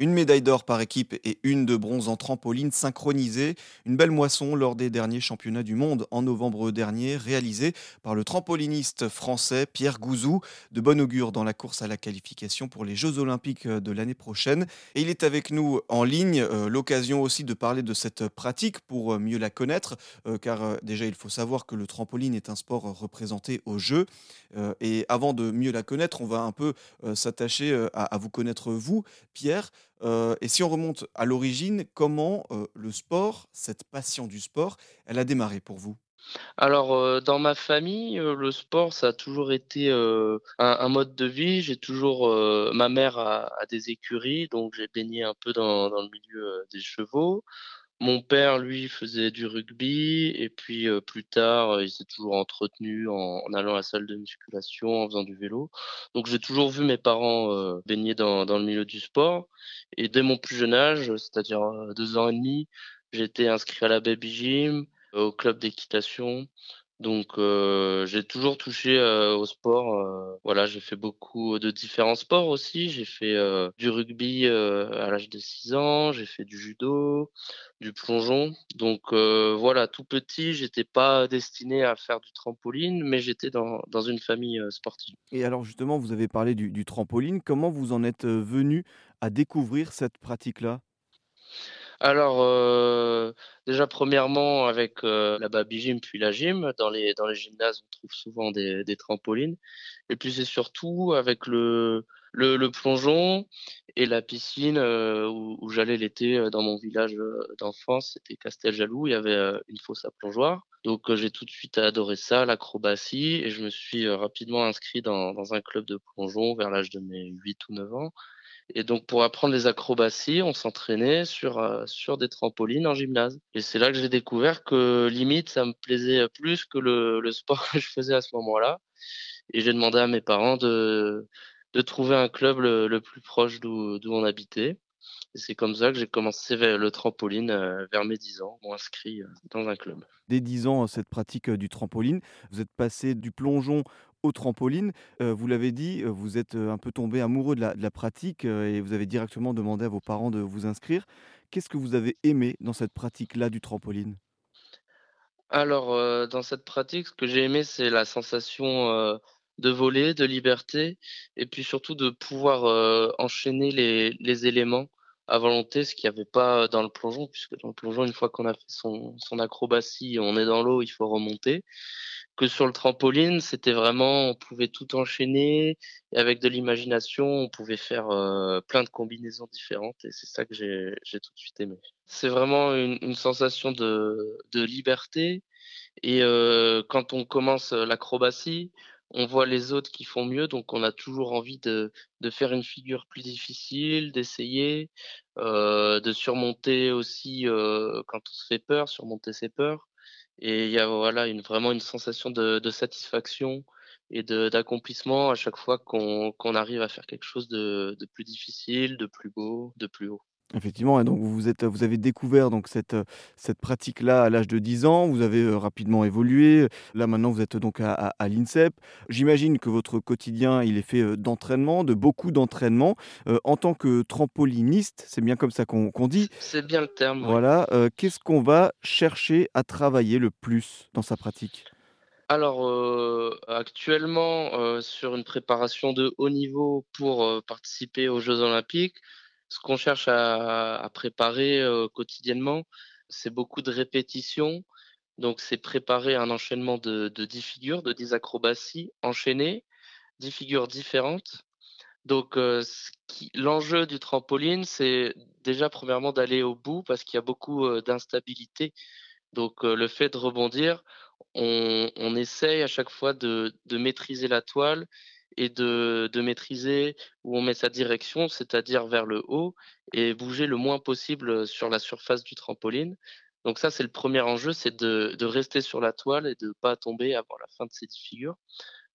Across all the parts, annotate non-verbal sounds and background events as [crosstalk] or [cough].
Une médaille d'or par équipe et une de bronze en trampoline synchronisée. Une belle moisson lors des derniers championnats du monde en novembre dernier, réalisée par le trampoliniste français Pierre Gouzou. De bon augure dans la course à la qualification pour les Jeux Olympiques de l'année prochaine. Et il est avec nous en ligne. Euh, l'occasion aussi de parler de cette pratique pour mieux la connaître. Euh, car euh, déjà, il faut savoir que le trampoline est un sport représenté aux Jeux. et avant de mieux la connaître, on va un peu s'attacher à vous connaître vous, Pierre. Euh, et si on remonte à l'origine, comment euh, le sport, cette passion du sport, elle a démarré pour vous? Alors, euh, dans ma famille, le sport, ça a toujours été un, mode de vie. J'ai toujours, ma mère a, des écuries, donc j'ai baigné un peu dans, dans le milieu des chevaux. Mon père, lui, faisait du rugby et puis plus tard, il s'est toujours entretenu en, allant à la salle de musculation, en faisant du vélo. Donc j'ai toujours vu mes parents baigner dans, dans, le milieu du sport. Et dès mon plus jeune âge, c'est-à-dire deux ans et demi, été inscrit à la Baby Gym, au club d'équitation. Donc j'ai toujours touché au sport. voilà, j'ai fait beaucoup de différents sports aussi. J'ai fait du rugby à l'âge de 6 ans, j'ai fait du judo, du plongeon. Donc voilà, tout petit, j'étais pas destiné à faire du trampoline, mais j'étais dans, une famille sportive. Et alors justement, vous avez parlé du trampoline. Comment vous en êtes venu à découvrir cette pratique-là? Alors, euh, déjà, premièrement, avec euh, la baby gym puis la gym, dans les, dans les gymnases, on trouve souvent des, des trampolines. Et puis, c'est surtout avec le, le, le, plongeon et la piscine euh, où, où j'allais l'été dans mon village d'enfance, c'était Casteljaloux, il y avait une fosse à plongeoir. Donc, j'ai tout de suite adoré ça, l'acrobatie, et je me suis rapidement inscrit dans, dans un club de plongeon vers l'âge de mes 8 ou 9 ans. Et donc, pour apprendre les acrobaties, on s'entraînait sur, euh, sur des trampolines en gymnase. Et c'est là que j'ai découvert que limite, ça me plaisait plus que le, sport [laughs] que je faisais à ce moment-là. Et j'ai demandé à mes parents de, de trouver un club le, le plus proche d'où on habitait. Et c'est comme ça que j'ai commencé le trampoline euh, vers mes 10 ans, inscrit euh, dans un club. Dès 10 ans, cette pratique du trampoline, vous êtes passé du plongeon au trampoline. vous l'avez dit, vous êtes un peu tombé amoureux de la, pratique et vous avez directement demandé à vos parents de vous inscrire. Qu'est-ce que vous avez aimé dans cette pratique-là du trampoline? Alors, dans cette pratique, ce que j'ai aimé, c'est la sensation de voler, de liberté, et puis surtout de pouvoir enchaîner les, éléments à volonté, ce qu'il n'y avait pas dans le plongeon, puisque dans le plongeon, une fois qu'on a fait son, son acrobatie, on est dans l'eau, il faut remonter que sur le trampoline, c'était vraiment, on pouvait tout enchaîner et avec de l'imagination, on pouvait faire euh, plein de combinaisons différentes et c'est ça que j'ai, tout de suite aimé. C'est vraiment une, une sensation de, de, liberté et euh, quand on commence l'acrobatie, on voit les autres qui font mieux, donc on a toujours envie de, de faire une figure plus difficile, d'essayer, euh, de surmonter aussi euh, quand on se fait peur, surmonter ses peurs. Et il y a voilà, une, vraiment une sensation de, de satisfaction et d'accomplissement à chaque fois qu'on arrive à faire quelque chose de, de plus difficile, de plus beau, de plus haut. Effectivement et donc vous êtes vous avez découvert donc cette, cette pratique-là à l'âge de 10 ans, vous avez, rapidement évolué. Là, maintenant, vous êtes donc à à l'INSEP. J'imagine que votre quotidien, il est fait, d'entraînement, de beaucoup d'entraînement. en tant que trampoliniste, c'est bien comme ça qu'on qu'on dit? C'est bien le terme. Voilà, qu'est-ce qu'on va chercher à travailler le plus dans sa pratique? Alors, actuellement, sur une préparation de haut niveau pour, participer aux Jeux olympiques, ce qu'on cherche à, préparer euh, quotidiennement, c'est beaucoup de répétitions. Donc, c'est préparer un enchaînement de, de 10 figures, de 10 acrobaties enchaînées, 10 figures différentes. Donc, euh, l'enjeu du trampoline, c'est déjà premièrement d'aller au bout parce qu'il y a beaucoup euh, d'instabilité. Donc, le fait de rebondir, on, essaye à chaque fois de maîtriser la toile et de, maîtriser où on met sa direction, c'est-à-dire vers le haut, et bouger le moins possible sur la surface du trampoline. Donc ça, c'est le premier enjeu, c'est de, rester sur la toile et de ne pas tomber avant la fin de ces dix figures.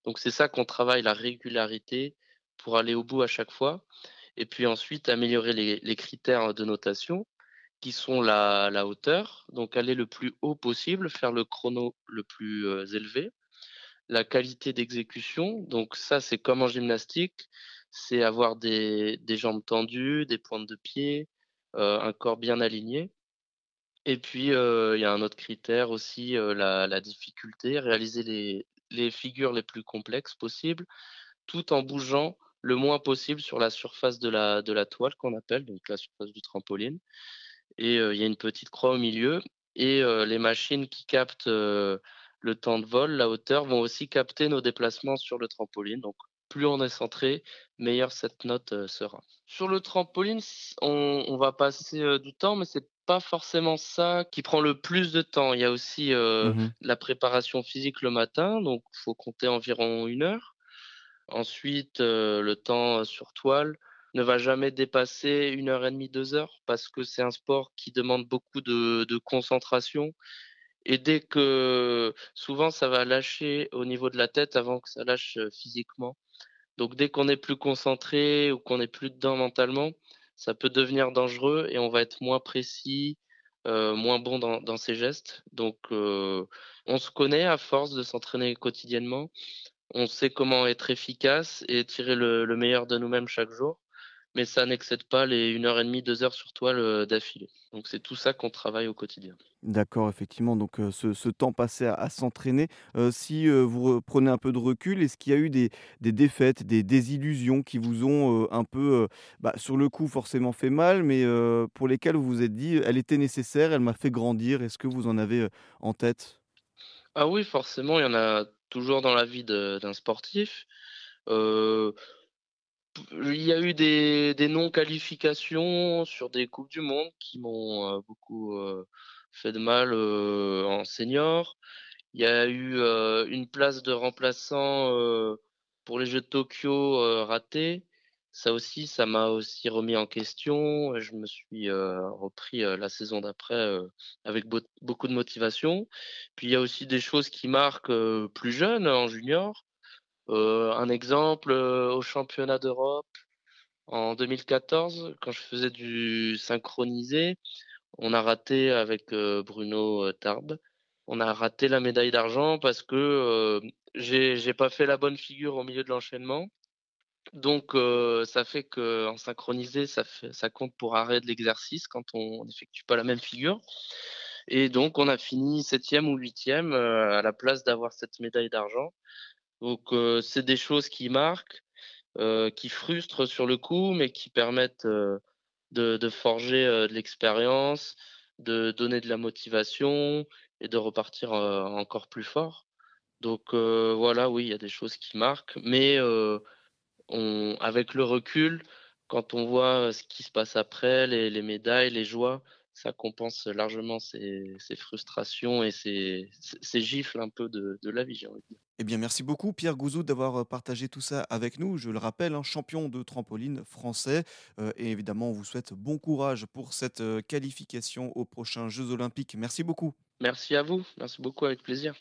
Donc c'est ça qu'on travaille, la régularité pour aller au bout à chaque fois. Et puis ensuite, améliorer les, critères de notation qui sont la, la, hauteur, donc aller le plus haut possible, faire le chrono le plus euh, élevé, la qualité d'exécution. Donc ça, c'est comme en gymnastique. c'est avoir des, des jambes tendues, des pointes de pied, un corps bien aligné. Et puis, il y a un autre critère aussi, la, la difficulté, réaliser les, les figures les plus complexes possibles, tout en bougeant le moins possible sur la surface de la, de la toile qu'on appelle, donc la surface du trampoline. Et il y a une petite croix au milieu. Et les machines qui captent le temps de vol, la hauteur, vont aussi capter nos déplacements sur le trampoline. Donc plus on est centré, meilleure cette note sera. Sur le trampoline, on, on va passer du temps, mais c'est pas forcément ça qui prend le plus de temps. Il y a aussi mmh la préparation physique le matin, donc il faut compter environ une heure. Ensuite, le temps sur toile ne va jamais dépasser une heure et demie, deux heures, parce que c'est un sport qui demande beaucoup de, de concentration. Et dès que souvent ça va lâcher au niveau de la tête avant que ça lâche physiquement. Donc dès qu'on est plus concentré ou qu'on est plus dedans mentalement, ça peut devenir dangereux et on va être moins précis, moins bon dans, ses gestes. Donc, on se connaît à force de s'entraîner quotidiennement. On sait comment être efficace et tirer le meilleur de nous-mêmes chaque jour mais ça n'excède pas les 1 heure et demie, 2 heures sur toile euh, d'affilée. Donc c'est tout ça qu'on travaille au quotidien. D'accord, effectivement, donc euh, ce, temps passé à, s'entraîner, euh, si vous prenez un peu de recul, est-ce qu'il y a eu des, défaites, des désillusions qui vous ont un peu, bah, sur le coup, forcément fait mal, mais pour lesquelles vous vous êtes dit, elle était nécessaire, elle m'a fait grandir, est-ce que vous en avez en tête? Ah oui, forcément, il y en a toujours dans la vie d'un sportif il y a eu des, non-qualifications sur des Coupes du Monde qui m'ont euh, beaucoup euh, fait de mal euh, en senior. Il y a eu une place de remplaçant pour les Jeux de Tokyo ratée. Ça aussi, ça m'a aussi remis en question. Je me suis repris la saison d'après avec beaucoup de motivation. Puis il y a aussi des choses qui marquent plus jeune, en junior. Euh, un exemple, euh, au championnat d'Europe en 2014, quand je faisais du synchronisé, on a raté avec euh, Bruno Tarbes, on a raté la médaille d'argent parce que j'ai pas fait la bonne figure au milieu de l'enchaînement. Donc, ça fait qu'en synchronisé, ça compte pour arrêt de l'exercice quand on n'effectue pas la même figure. Et donc, on a fini septième ou huitième à la place d'avoir cette médaille d'argent. Donc, c'est des choses qui marquent, qui frustrent sur le coup, mais qui permettent de, forger de l'expérience, de donner de la motivation et de repartir encore plus fort. Donc voilà, oui, il y a des choses qui marquent, mais avec le recul, quand on voit ce qui se passe après, les médailles, les joies, ça compense largement ces, frustrations et ces, gifles un peu de, la vie, j'ai envie de dire. Eh bien, merci beaucoup Pierre Gouzou d'avoir euh, partagé tout ça avec nous. Je le rappelle, un champion de trampoline français. Euh, et évidemment, on vous souhaite bon courage pour cette euh, qualification aux prochains Jeux olympiques. Merci beaucoup. Merci à vous. Merci beaucoup, avec plaisir.